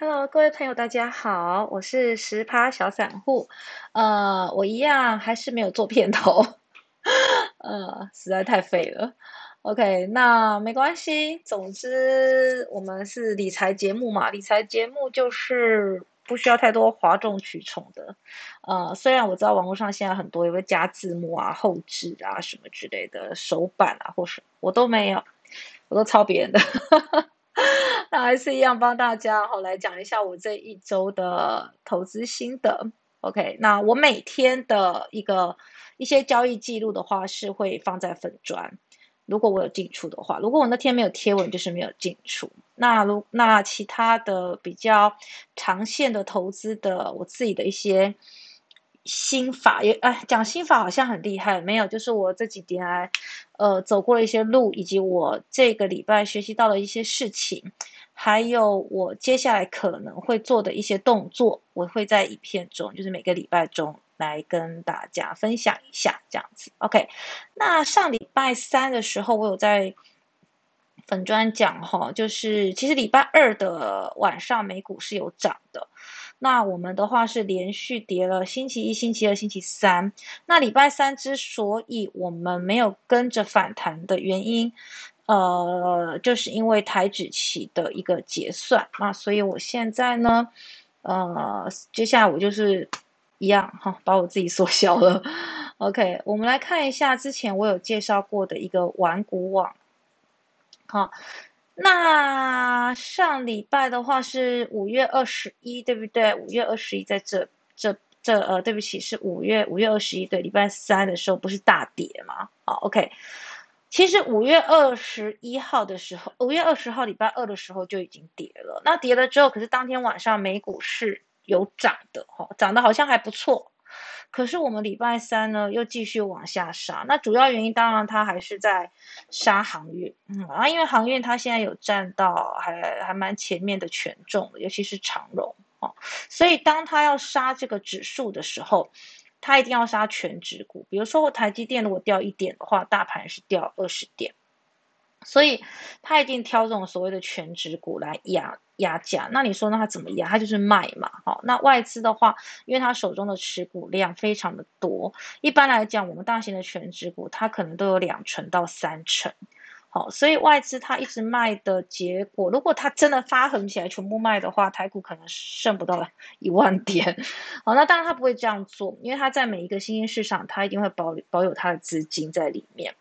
Hello，各位朋友，大家好，我是十趴小散户，呃，我一样还是没有做片头，呃，实在太废了。OK，那没关系，总之我们是理财节目嘛，理财节目就是不需要太多哗众取宠的，呃，虽然我知道网络上现在很多也会加字幕啊、后置啊什么之类的手板啊，或是我都没有，我都抄别人的。哈哈哈 那还是一样帮大家好来讲一下我这一周的投资心得。OK，那我每天的一个一些交易记录的话是会放在粉砖。如果我有进出的话，如果我那天没有贴文，就是没有进出。那如那其他的比较长线的投资的，我自己的一些。心法也哎，讲心法好像很厉害，没有，就是我这几天，呃，走过了一些路，以及我这个礼拜学习到的一些事情，还有我接下来可能会做的一些动作，我会在影片中，就是每个礼拜中来跟大家分享一下，这样子。OK，那上礼拜三的时候，我有在粉砖讲哈，就是其实礼拜二的晚上美股是有涨的。那我们的话是连续跌了星期一、星期二、星期三。那礼拜三之所以我们没有跟着反弹的原因，呃，就是因为台指期的一个结算。那所以我现在呢，呃，接下来我就是一样哈，把我自己缩小了。OK，我们来看一下之前我有介绍过的一个玩股网，好。那上礼拜的话是五月二十一，对不对？五月二十一在这这这呃，对不起，是五月五月二十一，对，礼拜三的时候不是大跌吗？好，OK。其实五月二十一号的时候，五月二十号礼拜二的时候就已经跌了。那跌了之后，可是当天晚上美股是有涨的，哈，涨得好像还不错。可是我们礼拜三呢又继续往下杀，那主要原因当然它还是在杀航运，嗯啊，因为航运它现在有占到还还蛮前面的权重，尤其是长荣哦，所以当它要杀这个指数的时候，它一定要杀全指股，比如说台积电如果掉一点的话，大盘是掉二十点。所以他一定挑这种所谓的全值股来压压价。那你说那他怎么压？他就是卖嘛。好，那外资的话，因为他手中的持股量非常的多，一般来讲，我们大型的全值股，它可能都有两成到三成。好，所以外资它一直卖的结果，如果它真的发横起来全部卖的话，台股可能剩不到 一万点。好，那当然他不会这样做，因为他在每一个新兴市场，他一定会保保有他的资金在里面。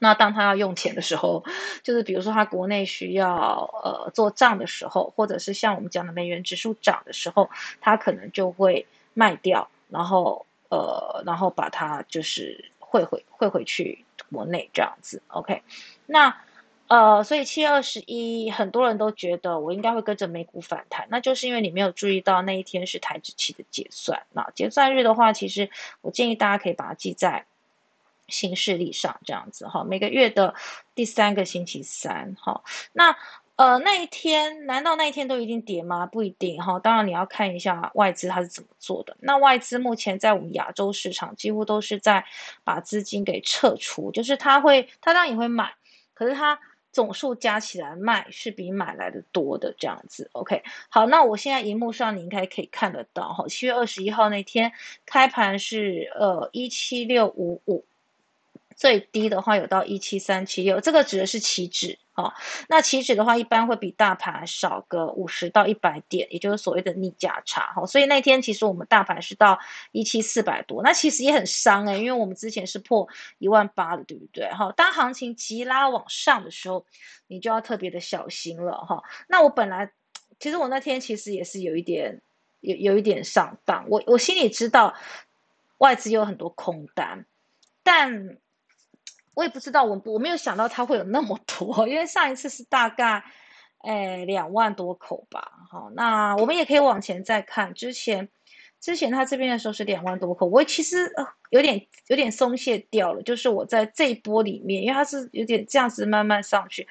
那当他要用钱的时候，就是比如说他国内需要呃做账的时候，或者是像我们讲的美元指数涨的时候，他可能就会卖掉，然后呃然后把它就是汇回汇回去国内这样子。OK，那呃所以七月二十一，很多人都觉得我应该会跟着美股反弹，那就是因为你没有注意到那一天是台指期的结算。那结算日的话，其实我建议大家可以把它记在。新势力上这样子哈，每个月的第三个星期三哈，那呃那一天难道那一天都一定跌吗？不一定哈，当然你要看一下外资它是怎么做的。那外资目前在我们亚洲市场几乎都是在把资金给撤出，就是他会他当然也会买，可是他总数加起来卖是比买来的多的这样子。OK，好，那我现在荧幕上你应该可以看得到哈，七月二十一号那天开盘是呃一七六五五。最低的话有到一七三七六，这个指的是期指啊。那期指的话，一般会比大盘少个五十到一百点，也就是所谓的逆价差哈。所以那天其实我们大盘是到一七四百多，那其实也很伤哎，因为我们之前是破一万八的，对不对？哈，当行情急拉往上的时候，你就要特别的小心了哈。那我本来其实我那天其实也是有一点有有一点上当，我我心里知道外资有很多空单，但。我也不知道，我我没有想到它会有那么多，因为上一次是大概，诶两万多口吧。好，那我们也可以往前再看，之前之前它这边的时候是两万多口，我其实呃有点有点松懈掉了，就是我在这一波里面，因为它是有点这样子慢慢上去，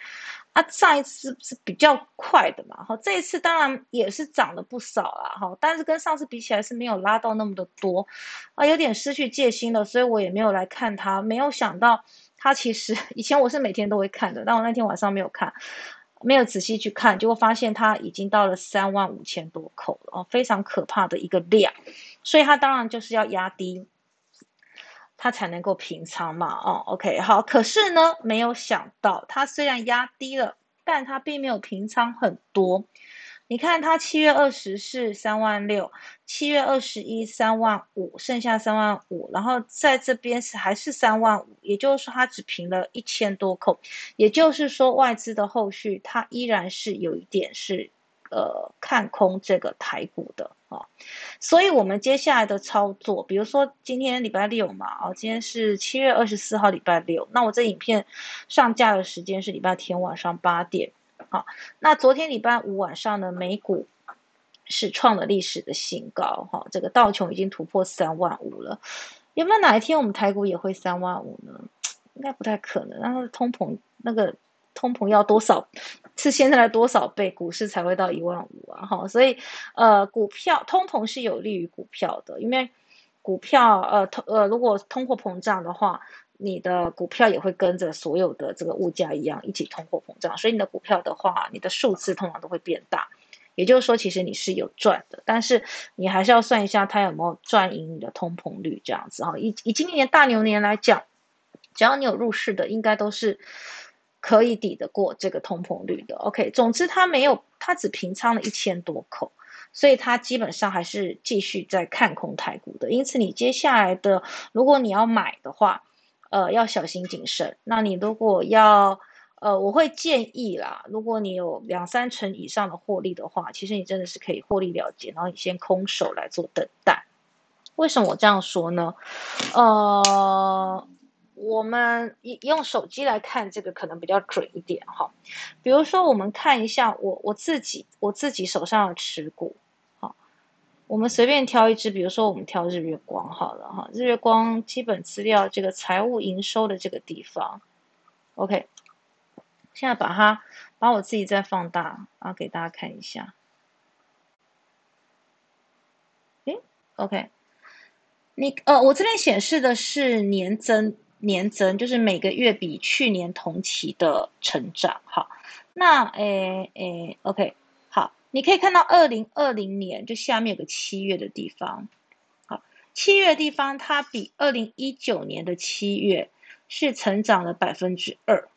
啊上一次是比较快的嘛，哈这一次当然也是涨了不少啦，哈但是跟上次比起来是没有拉到那么的多，啊有点失去戒心了，所以我也没有来看它，没有想到。它其实 以前我是每天都会看的，但我那天晚上没有看，没有仔细去看，结果发现它已经到了三万五千多口了哦，非常可怕的一个量，所以它当然就是要压低，它才能够平仓嘛哦，OK 好，可是呢，没有想到它虽然压低了，但它并没有平仓很多。你看，它七月二十是三万六，七月二十一三万五，剩下三万五，然后在这边是还是三万五，也就是说它只平了一千多口，也就是说外资的后续它依然是有一点是呃看空这个台股的啊，所以我们接下来的操作，比如说今天礼拜六嘛，啊，今天是七月二十四号礼拜六，那我这影片上架的时间是礼拜天晚上八点。好，那昨天礼拜五晚上呢，美股是创了历史的新高，哈，这个道琼已经突破三万五了。有没有哪一天我们台股也会三万五呢？应该不太可能。那通膨那个通膨要多少？是现在的多少倍股市才会到一万五啊？哈，所以呃，股票通膨是有利于股票的，因为股票呃通呃如果通货膨胀的话。你的股票也会跟着所有的这个物价一样一起通货膨胀，所以你的股票的话，你的数字通常都会变大。也就是说，其实你是有赚的，但是你还是要算一下它有没有赚赢你的通膨率这样子哈。以以今年大牛年来讲，只要你有入市的，应该都是可以抵得过这个通膨率的。OK，总之它没有，它只平仓了一千多口，所以它基本上还是继续在看空台股的。因此，你接下来的如果你要买的话，呃，要小心谨慎。那你如果要，呃，我会建议啦，如果你有两三成以上的获利的话，其实你真的是可以获利了结，然后你先空手来做等待。为什么我这样说呢？呃，我们用手机来看这个可能比较准一点哈。比如说，我们看一下我我自己我自己手上的持股。我们随便挑一支，比如说我们挑日月光好了哈，日月光基本资料这个财务营收的这个地方，OK，现在把它把我自己再放大，然后给大家看一下，诶 o k 你呃，我这边显示的是年增年增，就是每个月比去年同期的成长，好，那诶诶，OK。你可以看到二零二零年就下面有个七月的地方，好，七月地方它比二零一九年的七月是成长了百分之二，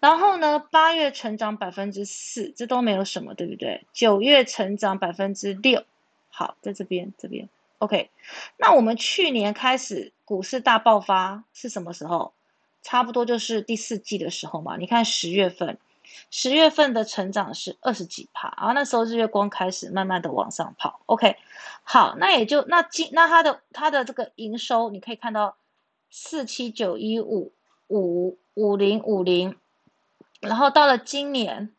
然后呢，八月成长百分之四，这都没有什么，对不对？九月成长百分之六，好，在这边这边，OK，那我们去年开始股市大爆发是什么时候？差不多就是第四季的时候嘛，你看十月份。十月份的成长是二十几帕，然后那时候日月光开始慢慢的往上跑。OK，好，那也就那今那它的它的这个营收，你可以看到四七九一五五五零五零，然后到了今年，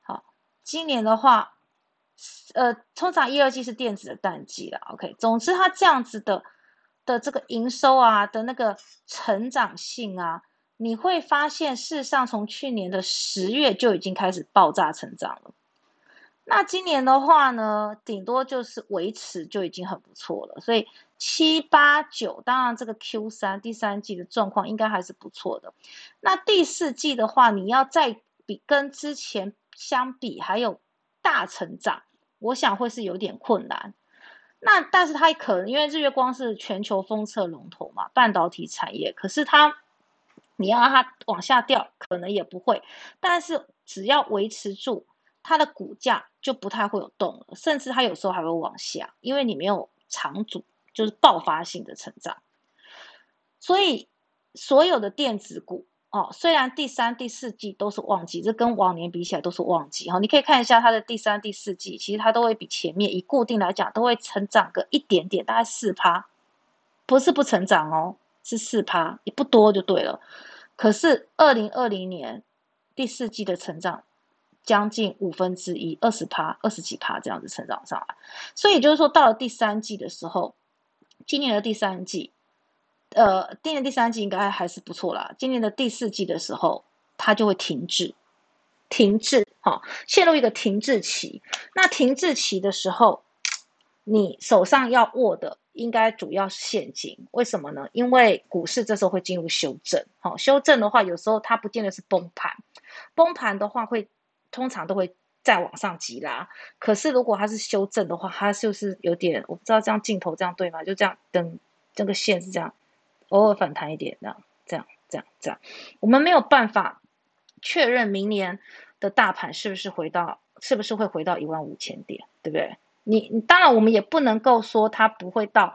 好，今年的话，呃，通常一二季是电子的淡季了。OK，总之它这样子的的这个营收啊的那个成长性啊。你会发现，事实上从去年的十月就已经开始爆炸成长了。那今年的话呢，顶多就是维持就已经很不错了。所以七八九，当然这个 Q 三第三季的状况应该还是不错的。那第四季的话，你要再比跟之前相比还有大成长，我想会是有点困难。那但是它可能因为日月光是全球封测龙头嘛，半导体产业，可是它。你要让它往下掉，可能也不会，但是只要维持住它的股价，就不太会有动了，甚至它有时候还会往下，因为你没有长足，就是爆发性的成长。所以所有的电子股哦，虽然第三、第四季都是旺季，这跟往年比起来都是旺季哈。你可以看一下它的第三、第四季，其实它都会比前面以固定来讲都会成长个一点点，大概四趴，不是不成长哦。是四趴，也不多就对了。可是二零二零年第四季的成长将近五分之一，二十趴、二十几趴这样子成长上来。所以就是说，到了第三季的时候，今年的第三季，呃，今年第三季应该还是不错啦。今年的第四季的时候，它就会停滞，停滞，哈，陷入一个停滞期。那停滞期的时候，你手上要握的。应该主要是现金，为什么呢？因为股市这时候会进入修正，好，修正的话，有时候它不见得是崩盘，崩盘的话会通常都会再往上急拉，可是如果它是修正的话，它就是有点我不知道这样镜头这样对吗？就这样等这个线是这样，偶尔反弹一点这样这样这样这样，我们没有办法确认明年的大盘是不是回到是不是会回到一万五千点，对不对？你你当然我们也不能够说它不会到。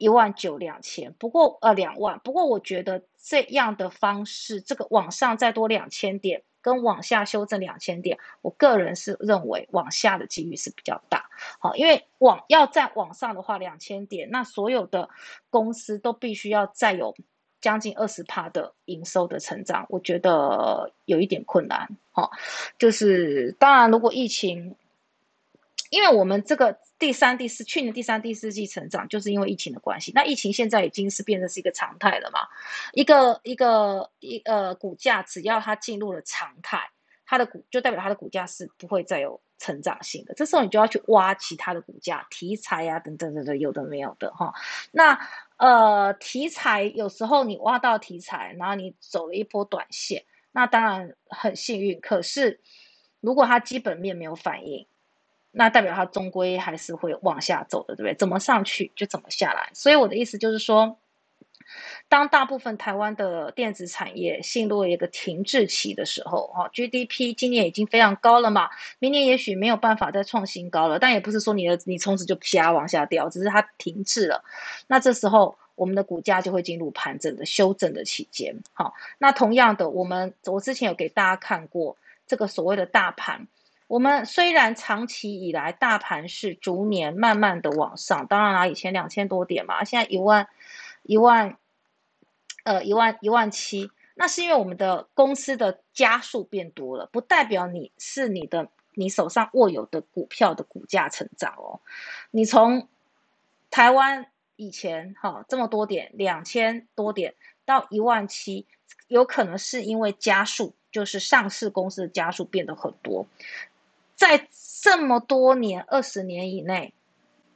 一万九两千，不过呃两万，不过我觉得这样的方式，这个往上再多两千点，跟往下修正两千点，我个人是认为往下的几率是比较大。好，因为往要再往上的话，两千点，那所有的公司都必须要再有将近二十帕的营收的成长，我觉得有一点困难。好，就是当然如果疫情。因为我们这个第三、第四，去年第三、第四季成长，就是因为疫情的关系。那疫情现在已经是变成是一个常态了嘛？一个一个一呃股价，只要它进入了常态，它的股就代表它的股价是不会再有成长性的。这时候你就要去挖其他的股价题材啊，等等等等，有的没有的哈。那呃题材有时候你挖到题材，然后你走了一波短线，那当然很幸运。可是如果它基本面没有反应，那代表它终归还是会往下走的，对不对？怎么上去就怎么下来。所以我的意思就是说，当大部分台湾的电子产业进入一个停滞期的时候，哈，GDP 今年已经非常高了嘛，明年也许没有办法再创新高了，但也不是说你的你从此就啪往下掉，只是它停滞了。那这时候我们的股价就会进入盘整的修正的期间。好，那同样的，我们我之前有给大家看过这个所谓的大盘。我们虽然长期以来大盘是逐年慢慢的往上，当然啦，以前两千多点嘛，现在一万一万，呃一万一万七，那是因为我们的公司的家数变多了，不代表你是你的你手上握有的股票的股价成长哦。你从台湾以前哈这么多点两千多点到一万七，有可能是因为家数，就是上市公司的家数变得很多。在这么多年、二十年以内，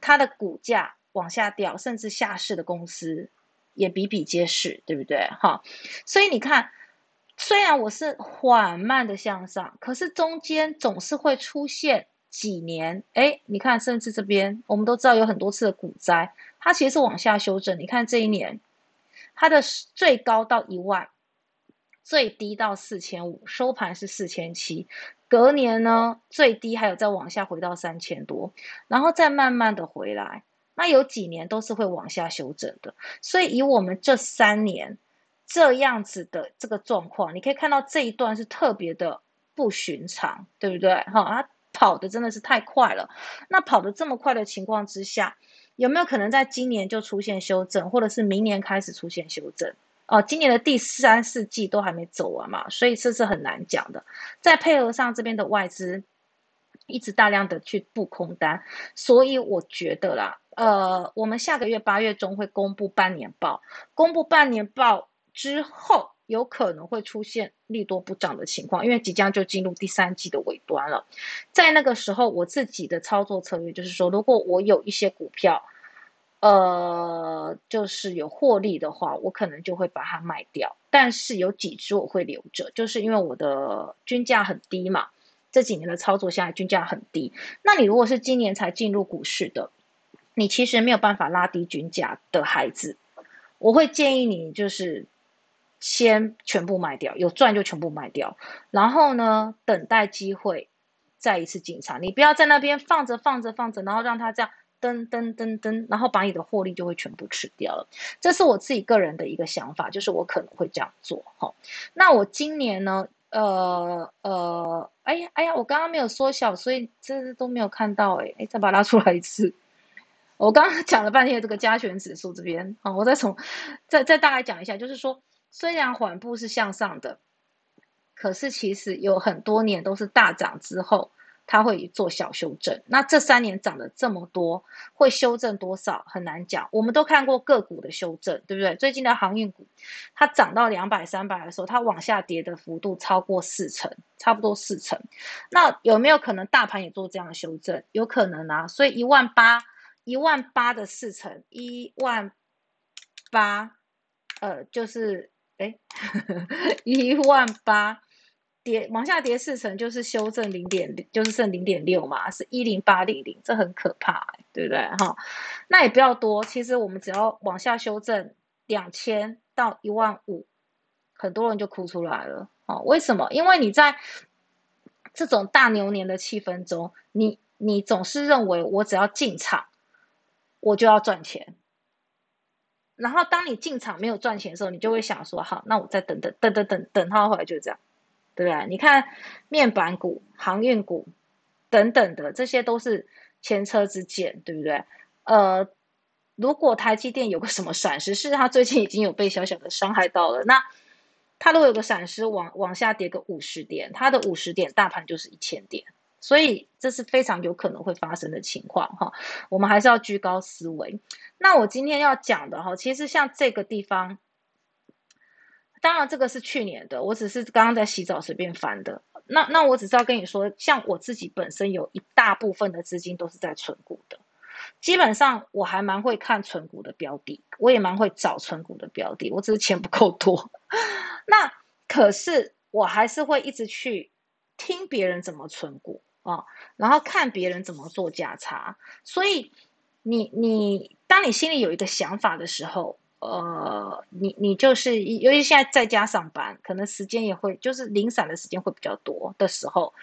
它的股价往下掉，甚至下市的公司也比比皆是，对不对？哈，所以你看，虽然我是缓慢的向上，可是中间总是会出现几年，哎，你看，甚至这边我们都知道有很多次的股灾，它其实是往下修正。你看这一年，它的最高到一万，最低到四千五，收盘是四千七。隔年呢，最低还有再往下回到三千多，然后再慢慢的回来。那有几年都是会往下修正的。所以以我们这三年这样子的这个状况，你可以看到这一段是特别的不寻常，对不对？哈，它跑的真的是太快了。那跑的这么快的情况之下，有没有可能在今年就出现修正，或者是明年开始出现修正？哦，今年的第三四季都还没走完嘛，所以这是很难讲的。再配合上这边的外资一直大量的去布空单，所以我觉得啦，呃，我们下个月八月中会公布半年报，公布半年报之后，有可能会出现利多不涨的情况，因为即将就进入第三季的尾端了。在那个时候，我自己的操作策略就是说，如果我有一些股票。呃，就是有获利的话，我可能就会把它卖掉。但是有几只我会留着，就是因为我的均价很低嘛。这几年的操作下来，均价很低。那你如果是今年才进入股市的，你其实没有办法拉低均价的孩子，我会建议你就是先全部卖掉，有赚就全部卖掉，然后呢，等待机会再一次进场。你不要在那边放着放着放着，然后让它这样。噔噔噔噔，然后把你的获利就会全部吃掉了。这是我自己个人的一个想法，就是我可能会这样做。哈，那我今年呢？呃呃，哎呀哎呀，我刚刚没有缩小，所以这都没有看到。哎哎，再把它拉出来一次。我刚刚讲了半天这个加权指数这边啊，我再从再再大概讲一下，就是说，虽然缓步是向上的，可是其实有很多年都是大涨之后。它会做小修正，那这三年涨了这么多，会修正多少很难讲。我们都看过个股的修正，对不对？最近的航运股，它涨到两百、三百的时候，它往下跌的幅度超过四成，差不多四成。那有没有可能大盘也做这样的修正？有可能啊。所以一万八，一万八的四成，一万八，呃，就是哎，一万八。跌往下跌四成，就是修正零点，就是剩零点六嘛，是一零八零零，这很可怕，对不对？哈，那也不要多，其实我们只要往下修正两千到一万五，很多人就哭出来了。哦，为什么？因为你在这种大牛年的气氛中，你你总是认为我只要进场，我就要赚钱。然后当你进场没有赚钱的时候，你就会想说，好，那我再等等等等等等，它后来就这样。对不对？你看面板股、航运股等等的，这些都是前车之鉴，对不对？呃，如果台积电有个什么闪失，是它最近已经有被小小的伤害到了，那它如果有个闪失，往往下跌个五十点，它的五十点大盘就是一千点，所以这是非常有可能会发生的情况哈。我们还是要居高思维。那我今天要讲的哈，其实像这个地方。当然，这个是去年的，我只是刚刚在洗澡随便翻的。那那我只是要跟你说，像我自己本身有一大部分的资金都是在存股的，基本上我还蛮会看存股的标的，我也蛮会找存股的标的，我只是钱不够多。那可是我还是会一直去听别人怎么存股啊，然后看别人怎么做价差。所以你你当你心里有一个想法的时候。呃，你你就是，尤其现在在家上班，可能时间也会就是零散的时间会比较多的时候，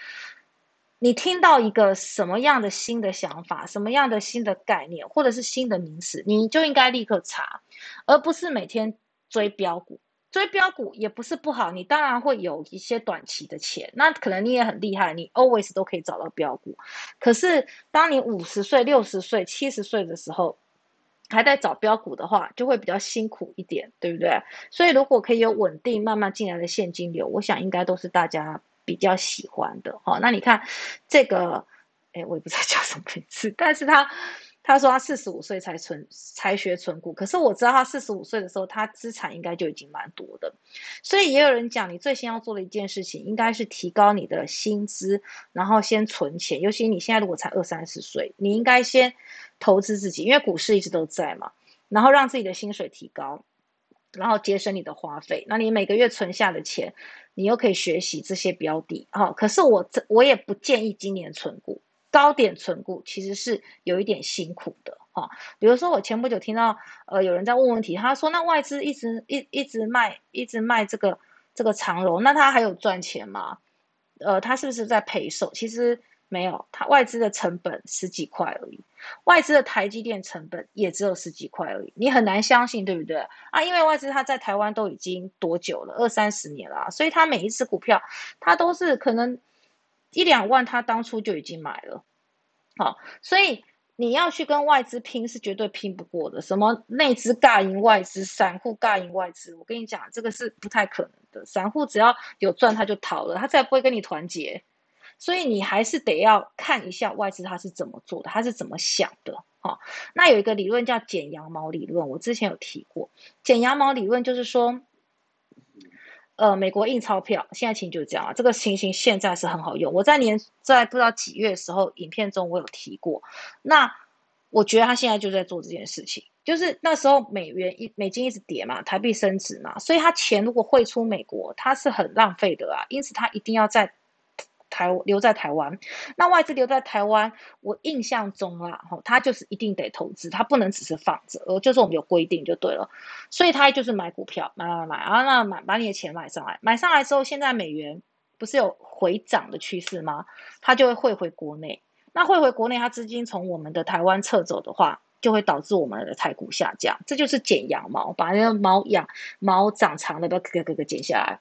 你听到一个什么样的新的想法，什么样的新的概念，或者是新的名词，你就应该立刻查，而不是每天追标股。追标股也不是不好，你当然会有一些短期的钱，那可能你也很厉害，你 always 都可以找到标股。可是当你五十岁、六十岁、七十岁的时候，还在找标股的话，就会比较辛苦一点，对不对？所以如果可以有稳定慢慢进来的现金流，我想应该都是大家比较喜欢的。好，那你看这个，哎，我也不知道叫什么名字，但是它他说他四十五岁才存才学存股，可是我知道他四十五岁的时候，他资产应该就已经蛮多的。所以也有人讲，你最先要做的一件事情，应该是提高你的薪资，然后先存钱。尤其你现在如果才二三十岁，你应该先。投资自己，因为股市一直都在嘛，然后让自己的薪水提高，然后节省你的花费。那你每个月存下的钱，你又可以学习这些标的。哈，可是我这我也不建议今年存股，高点存股其实是有一点辛苦的。哈，比如说我前不久听到呃有人在问问题，他说那外资一直一一直卖一直卖这个这个长荣，那他还有赚钱吗？呃，他是不是在赔售？其实。没有，它外资的成本十几块而已，外资的台积电成本也只有十几块而已，你很难相信，对不对啊？因为外资它在台湾都已经多久了，二三十年了，所以它每一次股票，它都是可能一两万，他当初就已经买了，好，所以你要去跟外资拼，是绝对拼不过的。什么内资尬赢外资，散户尬赢外资，我跟你讲，这个是不太可能的。散户只要有赚，他就逃了，他再不会跟你团结。所以你还是得要看一下外资他是怎么做的，他是怎么想的，哈。那有一个理论叫剪羊毛理论，我之前有提过。剪羊毛理论就是说，呃，美国印钞票，现在情形就是这样啊。这个情形现在是很好用。我在年在不知道几月的时候，影片中我有提过。那我觉得他现在就在做这件事情，就是那时候美元一美金一直跌嘛，台币升值嘛，所以他钱如果汇出美国，他是很浪费的啊。因此他一定要在台留在台湾，那外资留在台湾，我印象中啊，哈，他就是一定得投资，他不能只是放着，呃，就是我们有规定就对了，所以他就是买股票，买买买，啊，那买把你的钱买上来，买上来之后，现在美元不是有回涨的趋势吗？他就会汇回国内，那汇回国内，他资金从我们的台湾撤走的话，就会导致我们的台股下降，这就是剪羊毛，把那个毛养毛长长的，不要咯咯咯剪下来。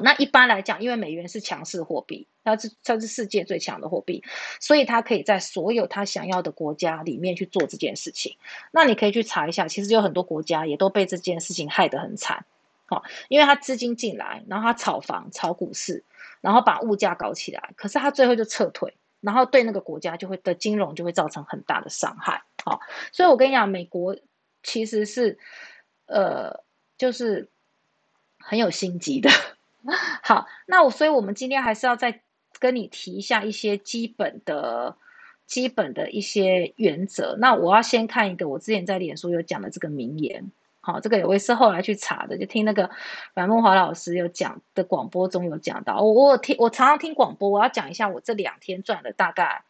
那一般来讲，因为美元是强势货币，它是它是世界最强的货币，所以它可以在所有它想要的国家里面去做这件事情。那你可以去查一下，其实有很多国家也都被这件事情害得很惨。好，因为它资金进来，然后它炒房、炒股市，然后把物价搞起来，可是它最后就撤退，然后对那个国家就会的金融就会造成很大的伤害。好，所以我跟你讲，美国其实是呃，就是很有心机的。好，那我所以，我们今天还是要再跟你提一下一些基本的、基本的一些原则。那我要先看一个我之前在脸书有讲的这个名言，好，这个我也是后来去查的，就听那个阮梦华老师有讲的广播中有讲到，我我听我常常听广播，我要讲一下我这两天赚了大概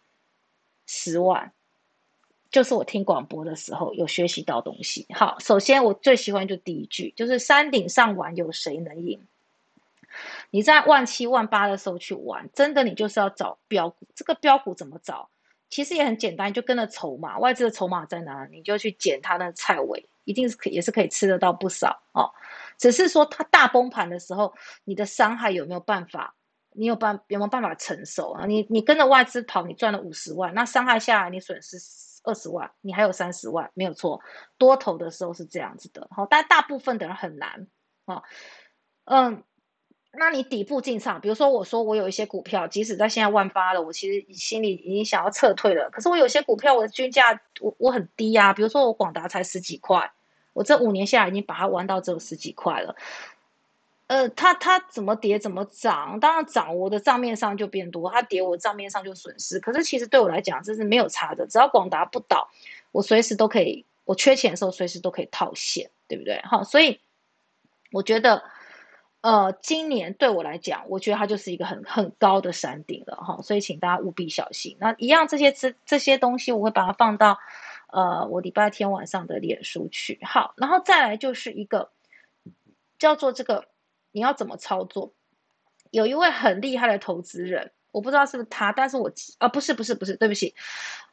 十万，就是我听广播的时候有学习到东西。好，首先我最喜欢就第一句，就是山顶上玩有谁能赢？你在万七万八的时候去玩，真的你就是要找标股，这个标股怎么找？其实也很简单，就跟着筹码，外资的筹码在哪，你就去捡它的菜尾，一定是可也是可以吃得到不少哦。只是说它大崩盘的时候，你的伤害有没有办法？你有办有没有办法承受啊？你你跟着外资跑，你赚了五十万，那伤害下来你损失二十万，你还有三十万，没有错。多头的时候是这样子的，好，但大部分的人很难啊，嗯。那你底部进场，比如说我说我有一些股票，即使在现在万八了，我其实心里已经想要撤退了。可是我有些股票，我的均价我我很低呀，比如说我广达才十几块，我这五年下来已经把它玩到只有十几块了。呃，它它怎么跌怎么涨，当然涨我的账面上就变多，它跌我账面上就损失。可是其实对我来讲这是没有差的，只要广达不倒，我随时都可以，我缺钱的时候随时都可以套现，对不对？好，所以我觉得。呃，今年对我来讲，我觉得它就是一个很很高的山顶了哈，所以请大家务必小心。那一样这些这这些东西，我会把它放到呃我礼拜天晚上的脸书去。好，然后再来就是一个叫做这个你要怎么操作？有一位很厉害的投资人，我不知道是不是他，但是我啊不是不是不是，对不起，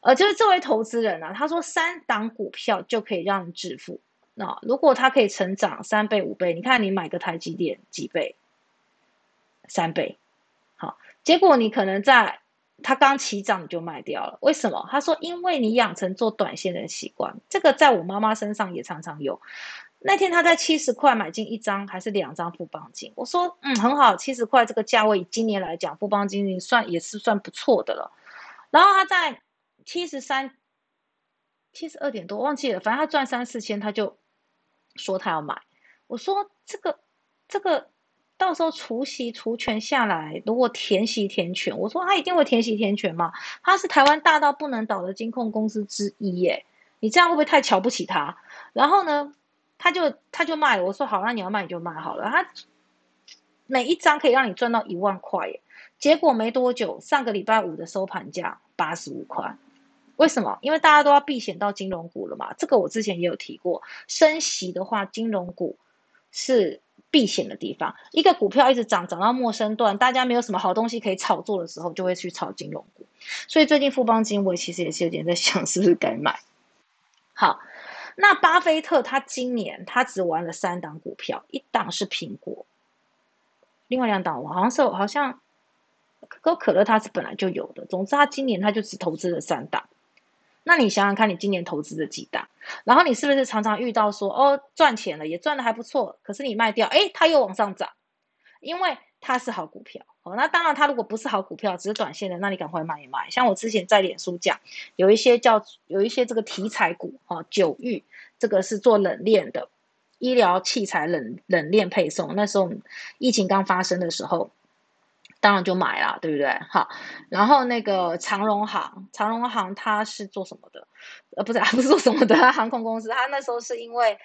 呃就是这位投资人啊，他说三档股票就可以让你致富。那如果它可以成长三倍五倍，你看你买个台积电几倍？三倍，好，结果你可能在它刚起涨你就卖掉了，为什么？他说因为你养成做短线的习惯，这个在我妈妈身上也常常有。那天他在七十块买进一张还是两张富邦金，我说嗯很好，七十块这个价位今年来讲富邦金算也是算不错的了。然后他在七十三、七十二点多忘记了，反正他赚三四千他就。说他要买，我说这个这个到时候除息除权下来，如果填息填权，我说他一定会填息填权嘛，他是台湾大到不能倒的金控公司之一耶，你这样会不会太瞧不起他？然后呢，他就他就卖，我说好，那你要卖你就卖好了，他每一张可以让你赚到一万块耶，结果没多久，上个礼拜五的收盘价八十五块。为什么？因为大家都要避险到金融股了嘛。这个我之前也有提过，升息的话，金融股是避险的地方。一个股票一直涨，涨到陌生段，大家没有什么好东西可以炒作的时候，就会去炒金融股。所以最近富邦金，我其实也是有点在想，是不是该买。好，那巴菲特他今年他只玩了三档股票，一档是苹果，另外两档我好像是好像可口可乐，它是本来就有的。总之，他今年他就只投资了三档。那你想想看，你今年投资的几大，然后你是不是常常遇到说，哦，赚钱了，也赚的还不错，可是你卖掉，哎，它又往上涨，因为它是好股票。哦，那当然，它如果不是好股票，只是短线的，那你赶快卖一卖。像我之前在脸书讲，有一些叫有一些这个题材股，哈，九玉这个是做冷链的，医疗器材冷冷链配送，那时候疫情刚发生的时候。当然就买了，对不对？好，然后那个长荣航，长荣航它是做什么的？呃，不是，不是做什么的，航空公司。它那时候是因为，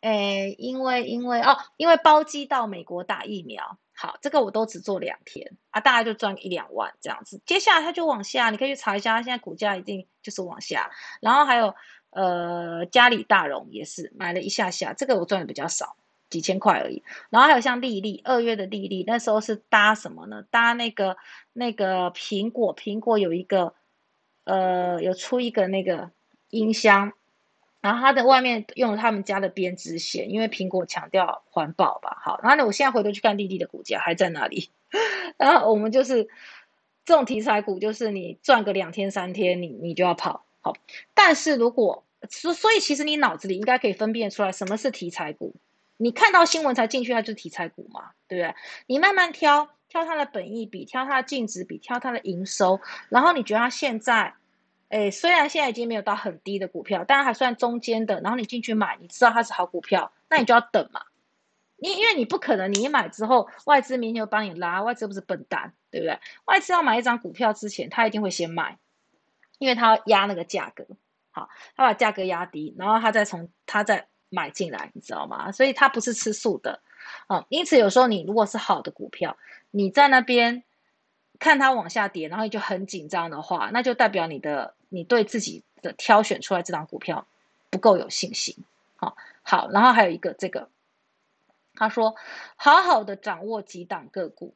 诶，因为因为哦，因为包机到美国打疫苗。好，这个我都只做两天啊，大概就赚一两万这样子。接下来它就往下，你可以去查一下，现在股价一定就是往下。然后还有呃，嘉里大荣也是买了一下下，这个我赚的比较少。几千块而已，然后还有像丽丽二月的丽丽，那时候是搭什么呢？搭那个那个苹果，苹果有一个呃有出一个那个音箱，然后它的外面用了他们家的编织线，因为苹果强调环保吧。好，然后呢，我现在回头去看丽丽的股价还在那里，然后我们就是这种题材股，就是你赚个两天三天，你你就要跑。好，但是如果所所以其实你脑子里应该可以分辨出来什么是题材股。你看到新闻才进去，它就是题材股嘛，对不对？你慢慢挑，挑它的本益比，挑它的净值比，挑它的营收，然后你觉得它现在，哎，虽然现在已经没有到很低的股票，但还算中间的，然后你进去买，你知道它是好股票，那你就要等嘛。你因为你不可能你一买之后，外资明天就帮你拉，外资不是笨蛋，对不对？外资要买一张股票之前，他一定会先卖，因为他要压那个价格，好，他把价格压低，然后他再从他再。买进来，你知道吗？所以它不是吃素的，啊，因此有时候你如果是好的股票，你在那边看它往下跌，然后你就很紧张的话，那就代表你的你对自己的挑选出来这张股票不够有信心，好，好，然后还有一个这个，他说好好的掌握几档个股。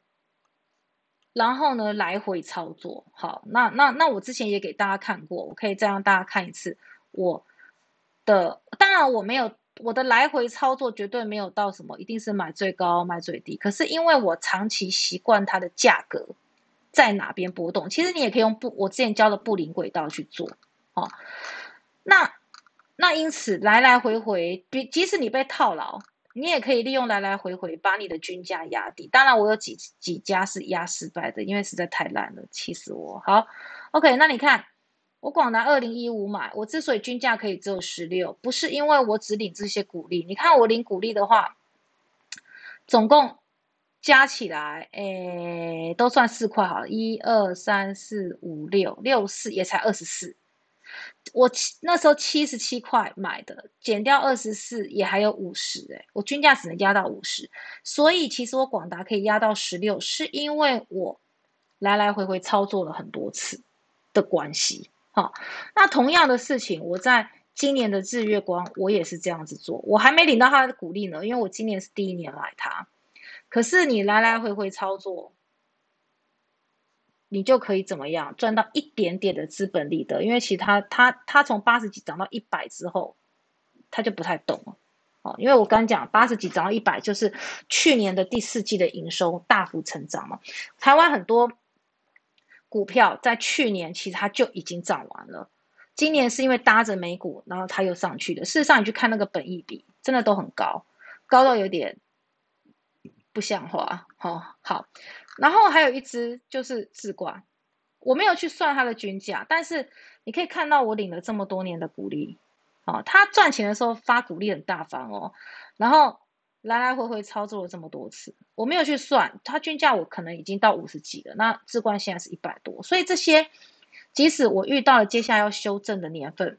然后呢，来回操作。好，那那那我之前也给大家看过，我可以再让大家看一次。我的当然我没有我的来回操作，绝对没有到什么一定是买最高卖最低。可是因为我长期习惯它的价格在哪边波动，其实你也可以用布我之前教的布林轨道去做。哦，那那因此来来回回，比即使你被套牢。你也可以利用来来回回把你的均价压低。当然，我有几几家是压失败的，因为实在太烂了，气死我。好，OK，那你看我广达二零一五买，我之所以均价可以只有十六，不是因为我只领这些股利。你看我领股利的话，总共加起来，诶，都算四块好，一二三四五六六四也才二十四。我七那时候七十七块买的，减掉二十四也还有五十哎，我均价只能压到五十，所以其实我广达可以压到十六，是因为我来来回回操作了很多次的关系。好，那同样的事情，我在今年的日月光，我也是这样子做，我还没领到他的鼓励呢，因为我今年是第一年买它，可是你来来回回操作。你就可以怎么样赚到一点点的资本利得，因为其他它它从八十几涨到一百之后，他就不太懂了，哦，因为我刚讲八十几涨到一百，就是去年的第四季的营收大幅成长嘛。台湾很多股票在去年其实它就已经涨完了，今年是因为搭着美股，然后它又上去的。事实上，你去看那个本益比，真的都很高，高到有点不像话，哦，好。然后还有一只就是智冠，我没有去算它的均价，但是你可以看到我领了这么多年的股利，哦，他赚钱的时候发股利很大方哦，然后来来回回操作了这么多次，我没有去算它均价，我可能已经到五十几了，那智冠现在是一百多，所以这些即使我遇到了接下来要修正的年份，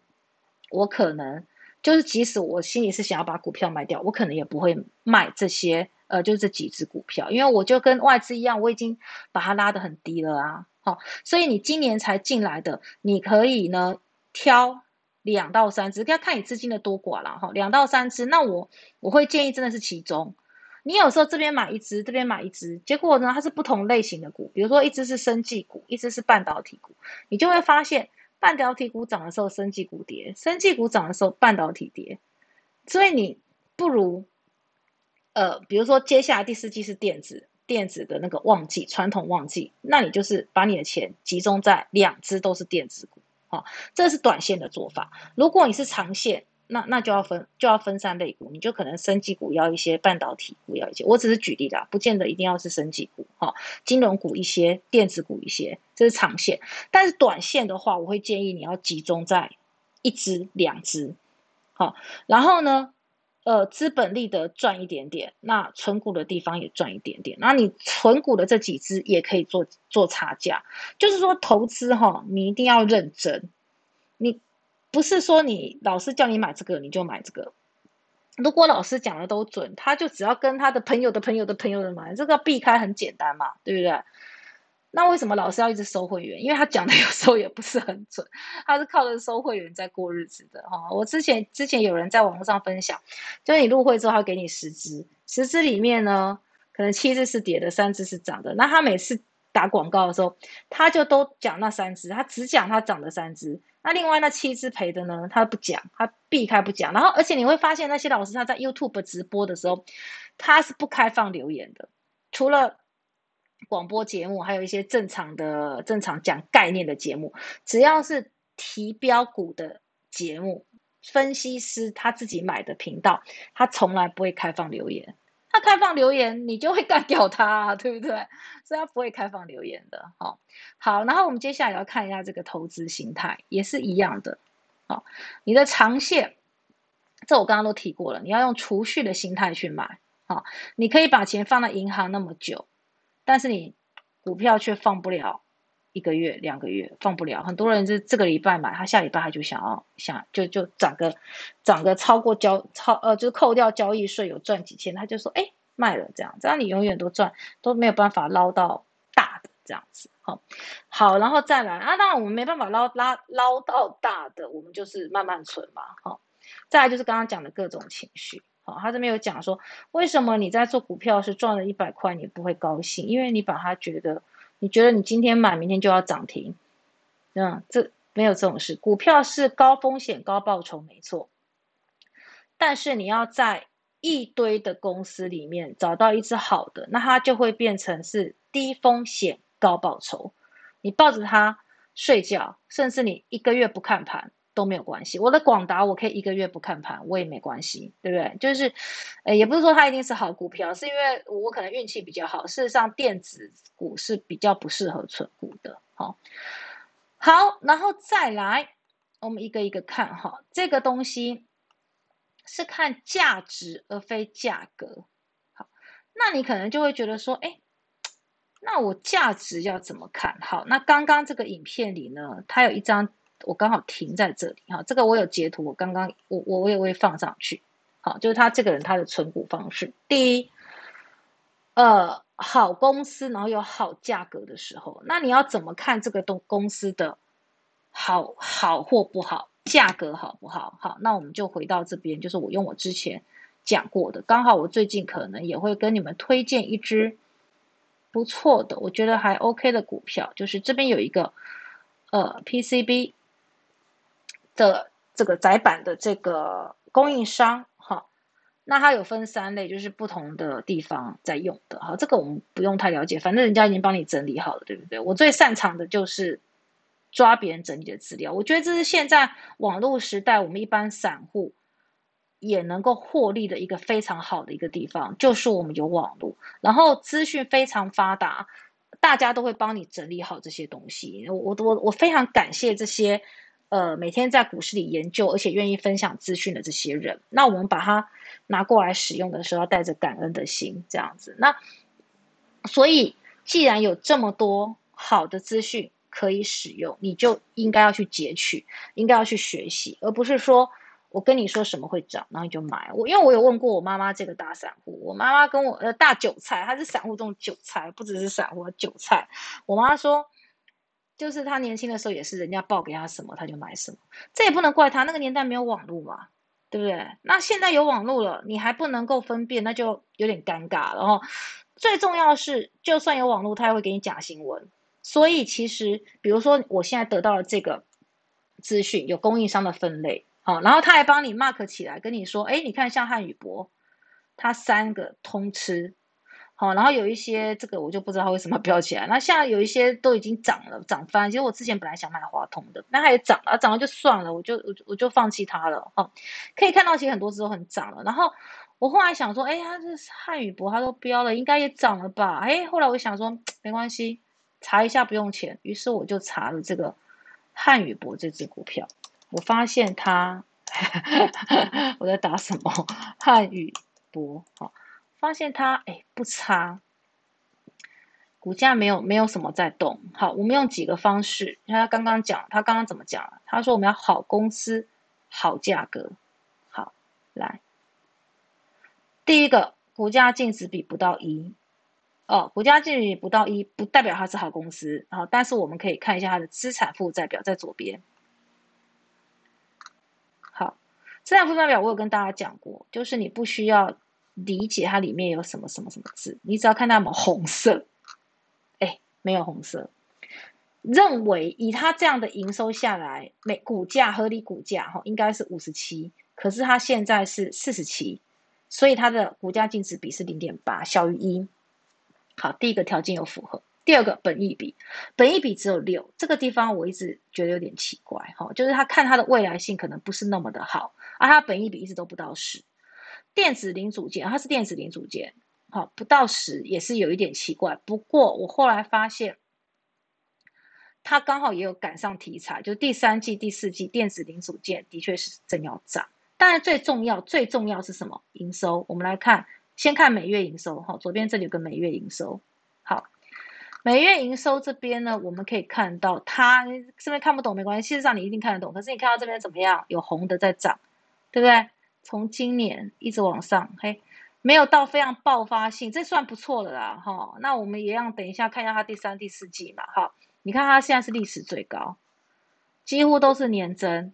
我可能就是即使我心里是想要把股票卖掉，我可能也不会卖这些。呃，就这几只股票，因为我就跟外资一样，我已经把它拉得很低了啊。好，所以你今年才进来的，你可以呢挑两到三只，要看你资金的多寡了哈。两到三只，那我我会建议真的是其中。你有时候这边买一只，这边买一只，结果呢它是不同类型的股，比如说一只是生技股，一只是半导体股，你就会发现半导体股涨的时候，生技股跌；生技股涨的时候，半导体跌。所以你不如。呃，比如说接下来第四季是电子电子的那个旺季，传统旺季，那你就是把你的钱集中在两只都是电子股，好，这是短线的做法。如果你是长线，那那就要分就要分散类股，你就可能生技股要一些，半导体股要一些。我只是举例啦，不见得一定要是生技股，哈，金融股一些，电子股一些，这是长线。但是短线的话，我会建议你要集中在一只两只，好，然后呢？呃，资本利得赚一点点，那存股的地方也赚一点点，那你存股的这几只也可以做做差价。就是说，投资哈，你一定要认真，你不是说你老师叫你买这个你就买这个。如果老师讲的都准，他就只要跟他的朋友的朋友的朋友的买，这个避开很简单嘛，对不对？那为什么老师要一直收会员？因为他讲的有时候也不是很准，他是靠着收会员在过日子的哈。我之前之前有人在网络上分享，就是你入会之后，他给你十支，十支里面呢，可能七支是跌的，三支是涨的。那他每次打广告的时候，他就都讲那三支，他只讲他涨的三支。那另外那七支赔的呢，他不讲，他避开不讲。然后而且你会发现那些老师他在 YouTube 直播的时候，他是不开放留言的，除了。广播节目还有一些正常的、正常讲概念的节目，只要是提标股的节目，分析师他自己买的频道，他从来不会开放留言。他开放留言，你就会干掉他，对不对？所以他不会开放留言的。好，好，然后我们接下来要看一下这个投资心态，也是一样的。好，你的长线，这我刚刚都提过了，你要用储蓄的心态去买。好，你可以把钱放在银行那么久。但是你股票却放不了一个月、两个月放不了。很多人是这个礼拜买，他下礼拜他就想要想就就涨个涨个超过交超呃，就是扣掉交易税有赚几千，他就说哎卖了这样，这样你永远都赚都没有办法捞到大的这样子。好，好，然后再来啊，当然我们没办法捞拉捞到大的，我们就是慢慢存嘛。好，再来就是刚刚讲的各种情绪。好，他这边有讲说，为什么你在做股票是赚了一百块你不会高兴？因为你把它觉得，你觉得你今天买，明天就要涨停，嗯，这没有这种事。股票是高风险高报酬，没错。但是你要在一堆的公司里面找到一只好的，那它就会变成是低风险高报酬。你抱着它睡觉，甚至你一个月不看盘。都没有关系，我的广达我可以一个月不看盘，我也没关系，对不对？就是，呃，也不是说它一定是好股票，是因为我可能运气比较好。事实上，电子股是比较不适合存股的。好，好，然后再来，我们一个一个看哈，这个东西是看价值而非价格。好，那你可能就会觉得说，哎，那我价值要怎么看？好，那刚刚这个影片里呢，它有一张。我刚好停在这里哈，这个我有截图，我刚刚我我我也会放上去，好，就是他这个人他的存股方式，第一，呃，好公司，然后有好价格的时候，那你要怎么看这个东公司的好好或不好，价格好不好？好，那我们就回到这边，就是我用我之前讲过的，刚好我最近可能也会跟你们推荐一只不错的，我觉得还 OK 的股票，就是这边有一个呃 PCB。的这个窄板的这个供应商，哈，那它有分三类，就是不同的地方在用的，哈，这个我们不用太了解，反正人家已经帮你整理好了，对不对？我最擅长的就是抓别人整理的资料，我觉得这是现在网络时代我们一般散户也能够获利的一个非常好的一个地方，就是我们有网络，然后资讯非常发达，大家都会帮你整理好这些东西，我我我非常感谢这些。呃，每天在股市里研究，而且愿意分享资讯的这些人，那我们把它拿过来使用的时候，要带着感恩的心，这样子。那所以，既然有这么多好的资讯可以使用，你就应该要去截取，应该要去学习，而不是说我跟你说什么会涨，然后你就买。我因为我有问过我妈妈这个大散户，我妈妈跟我呃大韭菜，她是散户中韭菜，不只是散户韭菜。我妈说。就是他年轻的时候也是人家报给他什么他就买什么，这也不能怪他，那个年代没有网络嘛，对不对？那现在有网络了，你还不能够分辨，那就有点尴尬了。哈，最重要是，就算有网络，他也会给你假新闻。所以其实，比如说我现在得到了这个资讯，有供应商的分类，好，然后他还帮你 mark 起来，跟你说，哎，你看像汉语博，它三个通吃。好，然后有一些这个我就不知道为什么飙起来。那现在有一些都已经涨了，涨翻。其实我之前本来想买华通的，那它也涨了，涨了就算了，我就我我就放弃它了。哦，可以看到其实很多只都很涨了。然后我后来想说，哎，它这汉语博它都飙了，应该也涨了吧？哎，后来我想说没关系，查一下不用钱。于是我就查了这个汉语博这只股票，我发现它 我在打什么汉语博？好。发现它哎不差，股价没有没有什么在动。好，我们用几个方式。你看他刚刚讲，他刚刚怎么讲？他说我们要好公司、好价格。好，来，第一个，股价净值比不到一。哦，股价净值比不到一，不代表它是好公司。好，但是我们可以看一下它的资产负债表在左边。好，资产负债表我有跟大家讲过，就是你不需要。理解它里面有什么什么什么字，你只要看到有红色，哎，没有红色，认为以它这样的营收下来，每股价合理股价哈应该是五十七，可是它现在是四十七，所以它的股价净值比是零点八，小于一。好，第一个条件有符合，第二个本益比，本益比只有六，这个地方我一直觉得有点奇怪哈，就是他看它的未来性可能不是那么的好，而它本益比一直都不到十。电子零组件，它是电子零组件，好不到十也是有一点奇怪。不过我后来发现，它刚好也有赶上题材，就第三季、第四季电子零组件的确是正要涨。但是最重要、最重要是什么？营收。我们来看，先看每月营收，哈，左边这里有个每月营收。好，每月营收这边呢，我们可以看到它这边看不懂没关系，事实上你一定看得懂。可是你看到这边怎么样？有红的在涨，对不对？从今年一直往上，嘿，没有到非常爆发性，这算不错的啦，哈。那我们一样，等一下看一下它第三、第四季嘛，哈。你看它现在是历史最高，几乎都是年增。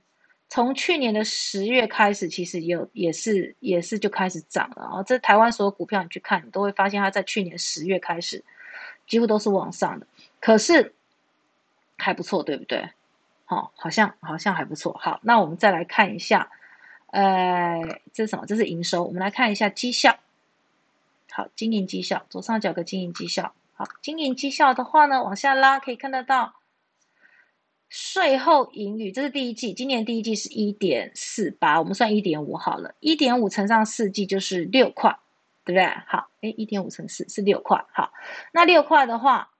从去年的十月开始，其实有也是也是就开始涨了啊。这台湾所有股票你去看，你都会发现它在去年十月开始。几乎都是往上的，可是还不错，对不对？好，好像好像还不错。好，那我们再来看一下，呃，这是什么？这是营收。我们来看一下绩效。好，经营绩效，左上角个经营绩效。好，经营绩效的话呢，往下拉可以看得到，税后盈余，这是第一季，今年第一季是一点四八，我们算一点五好了，一点五乘上四季就是六块。对不对？好，哎，一点五乘四是六块。好，那六块的话，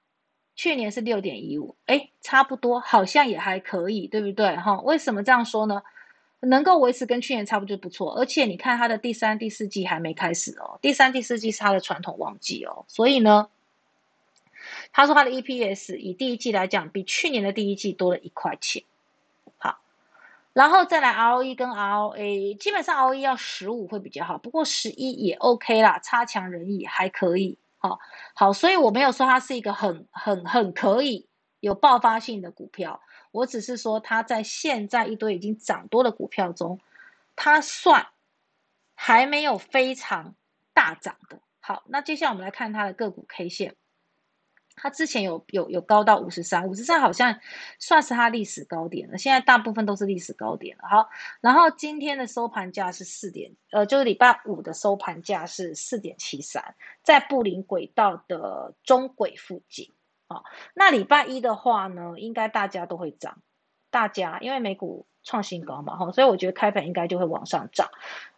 去年是六点一五，哎，差不多，好像也还可以，对不对？哈，为什么这样说呢？能够维持跟去年差不多就不错。而且你看它的第三、第四季还没开始哦，第三、第四季是它的传统旺季哦，所以呢，他说他的 EPS 以第一季来讲，比去年的第一季多了一块钱。好然后再来 ROE 跟 ROA，基本上 ROE 要十五会比较好，不过十一也 OK 啦，差强人意还可以。好，好，所以我没有说它是一个很很很可以有爆发性的股票，我只是说它在现在一堆已经涨多的股票中，它算还没有非常大涨的。好，那接下来我们来看它的个股 K 线。它之前有有有高到五十三，五十三好像算是它历史高点了。现在大部分都是历史高点了。好，然后今天的收盘价是四点，呃，就是礼拜五的收盘价是四点七三，在布林轨道的中轨附近。好，那礼拜一的话呢，应该大家都会涨，大家因为美股。创新高嘛，哈，所以我觉得开盘应该就会往上涨。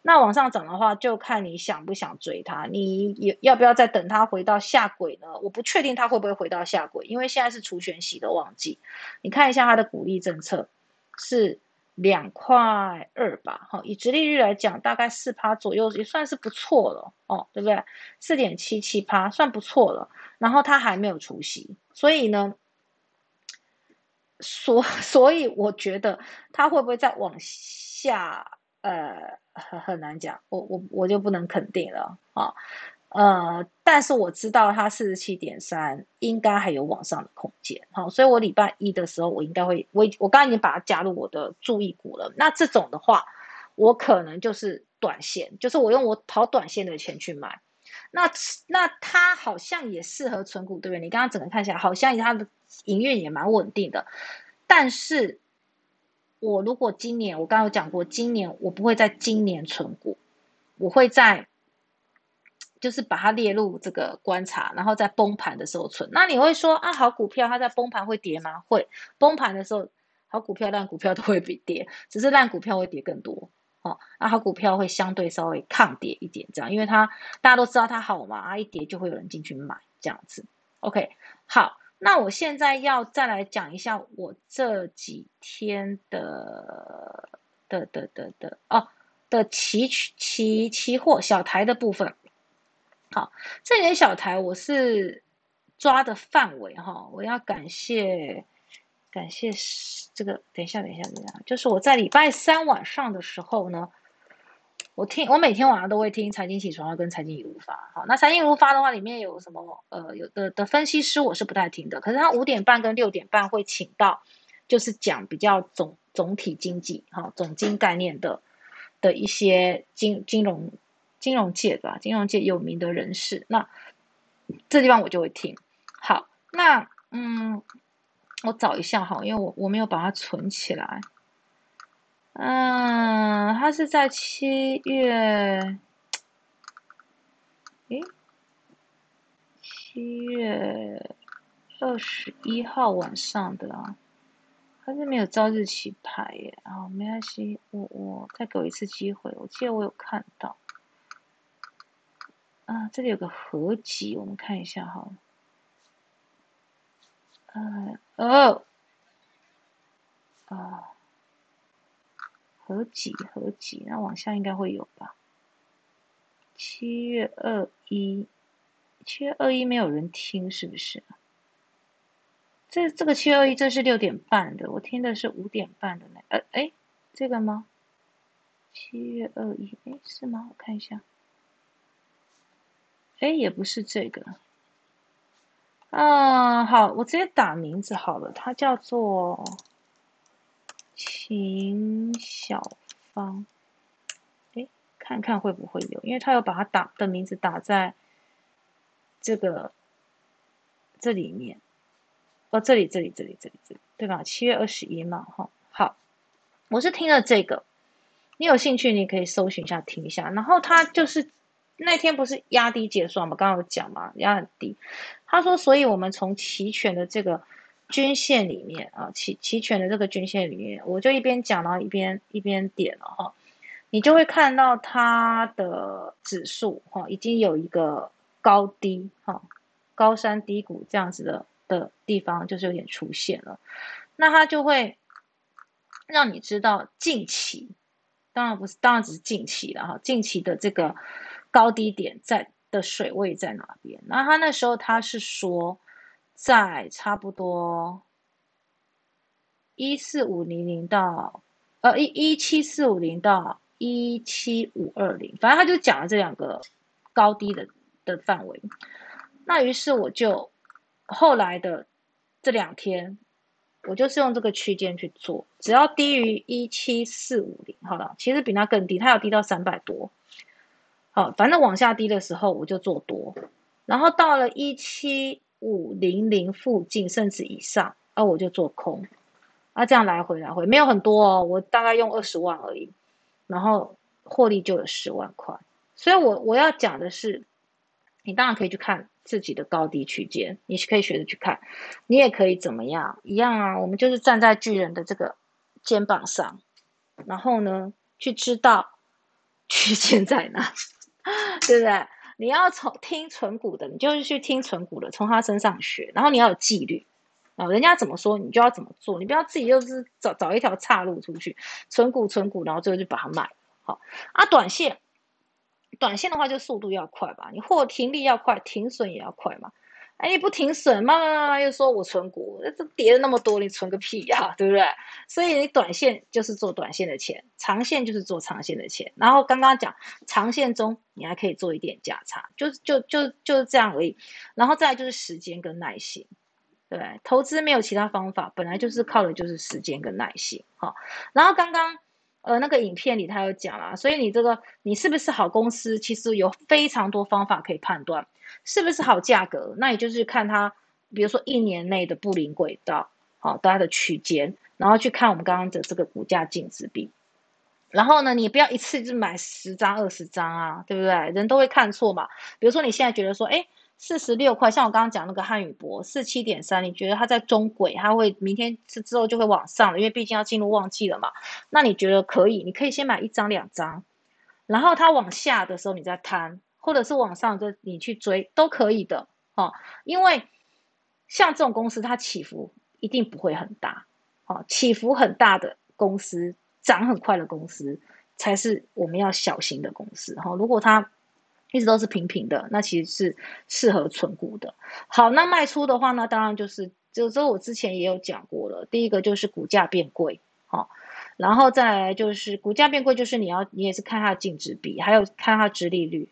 那往上涨的话，就看你想不想追它，你要不要再等它回到下轨呢？我不确定它会不会回到下轨，因为现在是除权息的旺季。你看一下它的股利政策是两块二吧，哈，以直利率来讲，大概四趴左右也算是不错了，哦，对不对？四点七七趴算不错了。然后它还没有除息，所以呢。所 所以，我觉得它会不会再往下？呃，很很难讲，我我我就不能肯定了啊。呃，但是我知道它四十七点三应该还有往上的空间。好，所以我礼拜一的时候，我应该会我我刚刚已经把它加入我的注意股了。那这种的话，我可能就是短线，就是我用我跑短线的钱去买。那那它好像也适合存股，对不对？你刚刚整个看起来，好像它的营运也蛮稳定的。但是，我如果今年我刚刚有讲过，今年我不会在今年存股，我会在就是把它列入这个观察，然后在崩盘的时候存。那你会说啊，好股票它在崩盘会跌吗？会，崩盘的时候，好股票烂股票都会比跌，只是烂股票会跌更多。哦，那好股票会相对稍微抗跌一点，这样，因为它大家都知道它好嘛，啊一跌就会有人进去买这样子。OK，好，那我现在要再来讲一下我这几天的的的的的哦的期期期货小台的部分。好，这点小台我是抓的范围哈，我要感谢。感谢这个，等一下，等一下，等一下，就是我在礼拜三晚上的时候呢，我听我每天晚上都会听财经起床跟财经一路发。好，那财经如发的话，里面有什么呃有的的分析师我是不太听的，可是他五点半跟六点半会请到，就是讲比较总总体经济哈总经概念的的一些金金融金融界吧，金融界有名的人士，那这地方我就会听。好，那嗯。我找一下哈，因为我我没有把它存起来。嗯，它是在七月，诶，七月二十一号晚上的啊，它是没有招日期牌耶。啊，没关系，我我再给我一次机会。我记得我有看到，啊，这里有个合集，我们看一下哈。呃哦，啊，合集合集？那往下应该会有吧？七月二一，七月二一没有人听是不是？这这个七月二一这是六点半的，我听的是五点半的那，呃，哎，这个吗？七月二一，哎，是吗？我看一下，哎，也不是这个。嗯，好，我直接打名字好了，它叫做秦小芳。哎，看看会不会有，因为他有把他打的名字打在这个这里面。哦，这里，这里，这里，这里，这里，对吧？七月二十一嘛，哈，好，我是听了这个，你有兴趣，你可以搜寻一下，听一下。然后他就是那天不是压低结算嘛，刚刚有讲嘛，压很低。他说，所以我们从期权的这个均线里面啊，期期权的这个均线里面，我就一边讲然后一边一边点了哈，你就会看到它的指数哈，已经有一个高低哈，高山低谷这样子的。的地方就是有点出现了，那它就会让你知道近期，当然不是，当然只是近期了哈。近期的这个高低点在的水位在哪边？那他那时候他是说在差不多一四五零零到呃一一七四五零到一七五二零，反正他就讲了这两个高低的的范围。那于是我就。后来的这两天，我就是用这个区间去做，只要低于一七四五零，好了，其实比它更低，它要低到三百多，好，反正往下低的时候我就做多，然后到了一七五零零附近甚至以上，啊，我就做空，啊，这样来回来回没有很多哦，我大概用二十万而已，然后获利就有十万块，所以我我要讲的是，你当然可以去看。自己的高低区间，你是可以学着去看，你也可以怎么样？一样啊，我们就是站在巨人的这个肩膀上，然后呢，去知道 区间在哪，对不对？你要从听纯股的，你就是去听纯股的，从他身上学，然后你要有纪律啊，人家怎么说，你就要怎么做，你不要自己就是找找一条岔路出去，存股存股，然后最后就把它卖好啊，短线。短线的话，就速度要快吧，你或停利要快，停损也要快嘛。哎，你不停损，慢慢慢慢又说我存股，这跌了那么多，你存个屁呀，对不对？所以你短线就是做短线的钱，长线就是做长线的钱。然后刚刚讲长线中，你还可以做一点价差，就就就就是这样而已。然后再来就是时间跟耐心，对，投资没有其他方法，本来就是靠的就是时间跟耐心。好，然后刚刚。呃，那个影片里他有讲啦，所以你这个你是不是好公司，其实有非常多方法可以判断是不是好价格。那也就是看它，比如说一年内的布林轨道，好，大家的区间，然后去看我们刚刚的这个股价净值比。然后呢，你不要一次就买十张、二十张啊，对不对？人都会看错嘛。比如说你现在觉得说，哎。四十六块，像我刚刚讲那个汉语博四七点三，你觉得它在中轨，它会明天之之后就会往上了，因为毕竟要进入旺季了嘛。那你觉得可以？你可以先买一张两张，然后它往下的时候你再摊，或者是往上就你去追都可以的哦。因为像这种公司，它起伏一定不会很大，哦，起伏很大的公司，涨很快的公司才是我们要小心的公司哈。如果它一直都是平平的，那其实是适合存股的。好，那卖出的话呢，当然就是，就这我之前也有讲过了。第一个就是股价变贵，好，然后再来就是股价变贵，就是你要你也是看它的净值比，还有看它值利率，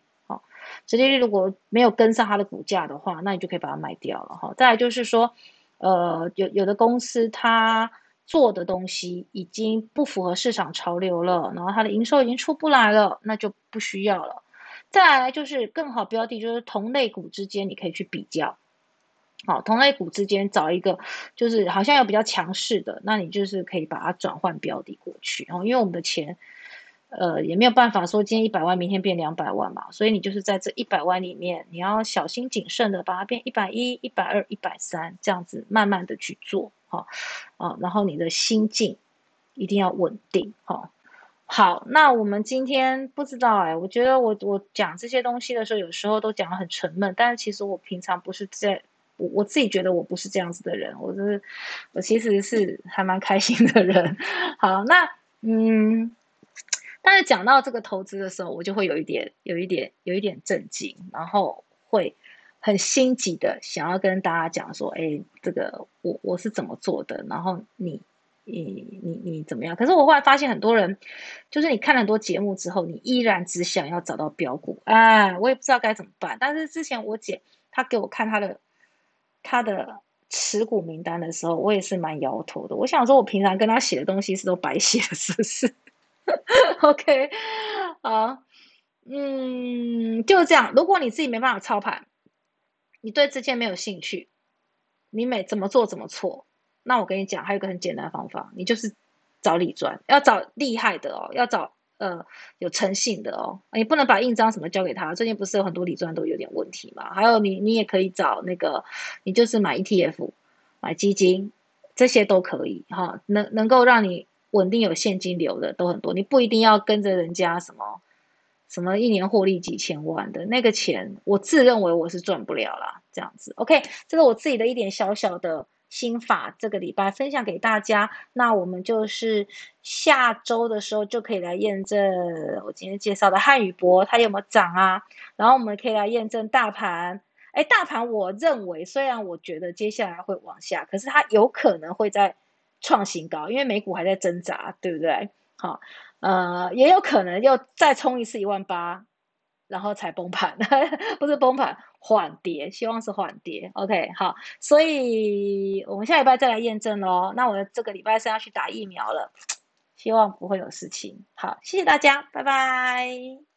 好，值利率如果没有跟上它的股价的话，那你就可以把它卖掉了，哈。再来就是说，呃，有有的公司它做的东西已经不符合市场潮流了，然后它的营收已经出不来了，那就不需要了。再来就是更好标的，就是同类股之间你可以去比较，好，同类股之间找一个就是好像有比较强势的，那你就是可以把它转换标的过去。然后因为我们的钱，呃，也没有办法说今天一百万，明天变两百万嘛，所以你就是在这一百万里面，你要小心谨慎的把它变一百一、一百二、一百三这样子慢慢的去做，好，啊，然后你的心境一定要稳定，好。好，那我们今天不知道哎，我觉得我我讲这些东西的时候，有时候都讲的很沉闷，但是其实我平常不是在，我我自己觉得我不是这样子的人，我就是我其实是还蛮开心的人。好，那嗯，但是讲到这个投资的时候，我就会有一点有一点有一点震惊，然后会很心急的想要跟大家讲说，哎，这个我我是怎么做的，然后你你你你怎么样？可是我后来发现很多人，就是你看了很多节目之后，你依然只想要找到标股，哎，我也不知道该怎么办。但是之前我姐她给我看她的她的持股名单的时候，我也是蛮摇头的。我想说，我平常跟她写的东西是都白写了，是不是 OK，好，嗯，就这样。如果你自己没办法操盘，你对这件没有兴趣，你每怎么做怎么错，那我跟你讲，还有个很简单的方法，你就是找理专，要找厉害的哦，要找呃有诚信的哦，你不能把印章什么交给他。最近不是有很多理专都有点问题嘛？还有你，你也可以找那个，你就是买 ETF，买基金，这些都可以哈，能能够让你。稳定有现金流的都很多，你不一定要跟着人家什么什么一年获利几千万的那个钱，我自认为我是赚不了啦。这样子，OK，这是我自己的一点小小的心法，这个礼拜分享给大家。那我们就是下周的时候就可以来验证我今天介绍的汉语博它有没有涨啊？然后我们可以来验证大盘。哎，大盘我认为虽然我觉得接下来会往下，可是它有可能会在。创新高，因为美股还在挣扎，对不对？好，呃，也有可能又再冲一次一万八，然后才崩盘，不是崩盘，缓跌，希望是缓跌。OK，好，所以我们下礼拜再来验证喽。那我这个礼拜是要去打疫苗了，希望不会有事情。好，谢谢大家，拜拜。